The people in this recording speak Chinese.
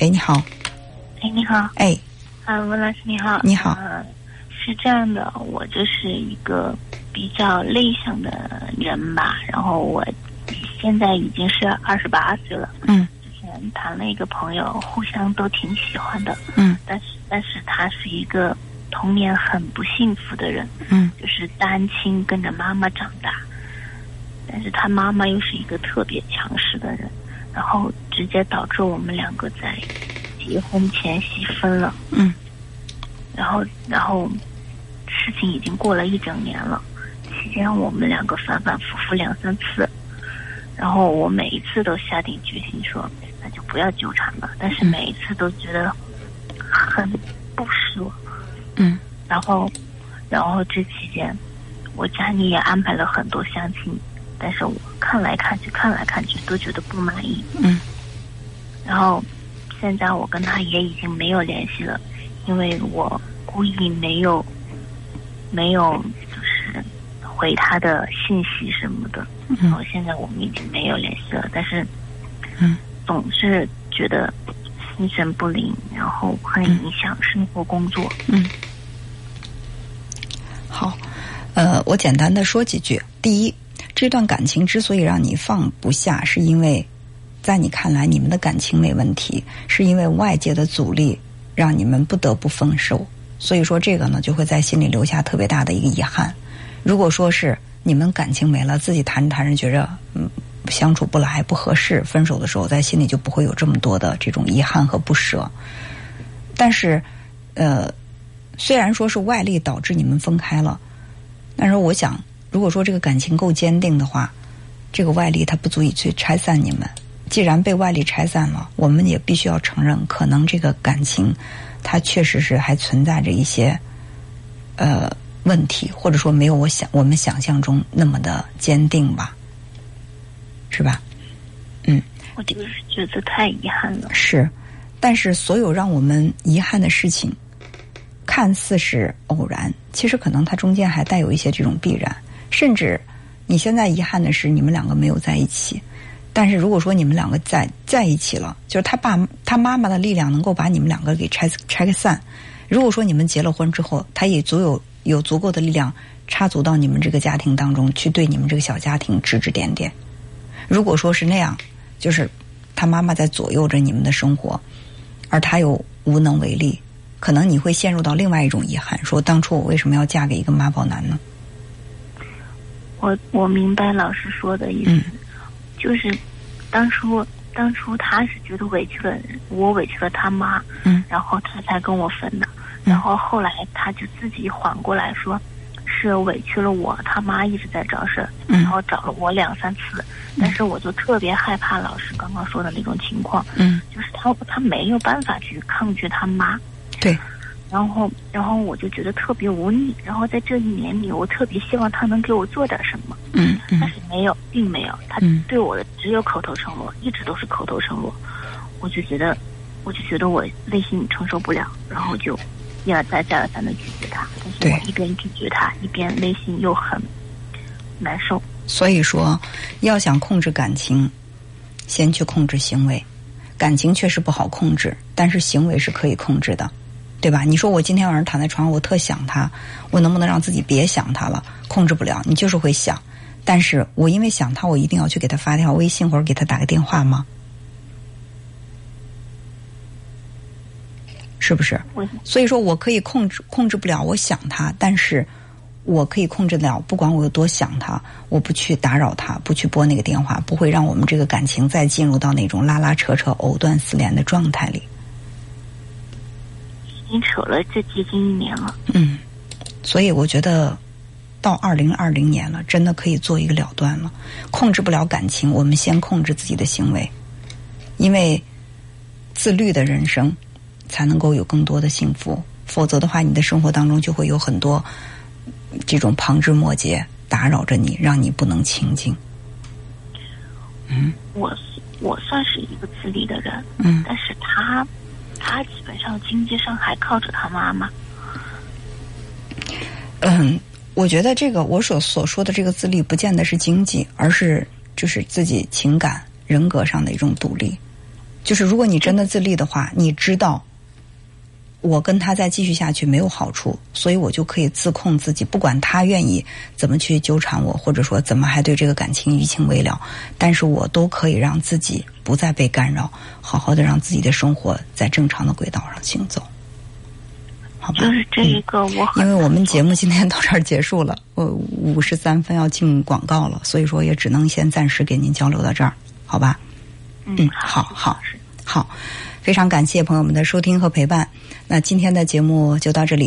哎，你好，哎，你好，哎，啊，文老师你好，你好。呃是这样的，我就是一个比较内向的人吧，然后我现在已经是二十八岁了，嗯。之前谈了一个朋友，互相都挺喜欢的，嗯。但是但是他是一个童年很不幸福的人，嗯。就是单亲跟着妈妈长大，但是他妈妈又是一个特别强势的人，然后直接导致我们两个在结婚前夕分了。嗯然后，然后事情已经过了一整年了，期间我们两个反反复复两三次，然后我每一次都下定决心说，那就不要纠缠了，但是每一次都觉得很不舍。嗯然后，然后这期间，我家里也安排了很多相亲，但是我看来看去，看来看去都觉得不满意。嗯然后，现在我跟他也已经没有联系了，因为我故意没有，没有就是回他的信息什么的。然后嗯现在我们已经没有联系了，但是，嗯，总是觉得心神不宁，然后很影响生活工作。嗯，好，呃，我简单的说几句。第一，这段感情之所以让你放不下，是因为在你看来你们的感情没问题，是因为外界的阻力让你们不得不分手。所以说这个呢，就会在心里留下特别大的一个遗憾。如果说是你们感情没了，自己谈着谈着觉着嗯相处不来、不合适，分手的时候，在心里就不会有这么多的这种遗憾和不舍。但是，呃，虽然说是外力导致你们分开了，但是我想，如果说这个感情够坚定的话，这个外力它不足以去拆散你们。既然被外力拆散了，我们也必须要承认，可能这个感情它确实是还存在着一些呃问题，或者说没有我想我们想象中那么的坚定吧，是吧？嗯我就是觉得太遗憾了。是，但是所有让我们遗憾的事情，看似是偶然，其实可能它中间还带有一些这种必然。甚至你现在遗憾的是你们两个没有在一起，但是如果说你们两个在在一起了，就是他爸他妈妈的力量能够把你们两个给拆拆开散。如果说你们结了婚之后，他也足有有足够的力量插足到你们这个家庭当中，去对你们这个小家庭指指点点。如果说是那样，就是他妈妈在左右着你们的生活，而他又无能为力，可能你会陷入到另外一种遗憾：说当初我为什么要嫁给一个妈宝男呢？我我明白老师说的意思，嗯就是当初当初他是觉得委屈了我，委屈了他妈，嗯然后他才跟我分的。然后后来他就自己缓过来说，是委屈了我，他妈一直在找事儿，嗯然后找了我两三次。但是我就特别害怕老师刚刚说的那种情况，嗯，就是他他没有办法去抗拒他妈，对，然后然后我就觉得特别无力。然后在这一年里，我特别希望他能给我做点什么。嗯嗯但是没有，并没有，他嗯对我的只有口头承诺，一直都是口头承诺，我就觉得，我就觉得我内心承受不了，然后就一而再再而三的拒绝他，但是对我一边拒绝他，一边内心又很难受。所以说，要想控制感情，先去控制行为。感情确实不好控制，但是行为是可以控制的，对吧？你说我今天晚上躺在床上，我特想他，我能不能让自己别想他了？控制不了，你就是会想。但是我因为想他，我一定要去给他发条微信或者给他打个电话吗？是不是？所以说我可以控制控制不了我想他，但是我可以控制得了，不管我有多想他，我不去打扰他，不去拨那个电话，不会让我们这个感情再进入到那种拉拉扯扯、藕断丝连的状态里。已经扯了这接近一年了，嗯，所以我觉得到二零二零年了，真的可以做一个了断了。控制不了感情，我们先控制自己的行为，因为自律的人生才能够有更多的幸福。否则的话，你的生活当中就会有很多这种旁枝末节打扰着你，让你不能清静。嗯我我算是一个自律的人，嗯但是他他基本上经济上还靠着他妈妈。嗯，我觉得这个我所所说的这个自立，不见得是经济，而是就是自己情感、人格上的一种独立。就是如果你真的自立的话，你知道。我跟他再继续下去没有好处，所以我就可以自控自己，不管他愿意怎么去纠缠我，或者说怎么还对这个感情余情未了，但是我都可以让自己不再被干扰，好好的让自己的生活在正常的轨道上行走，好吧？就是这一个我因为我们节目今天到这儿结束了，我五十三分要进广告了，所以说也只能先暂时给您交流到这儿，好吧？嗯，好好好。非常感谢朋友们的收听和陪伴，那今天的节目就到这里。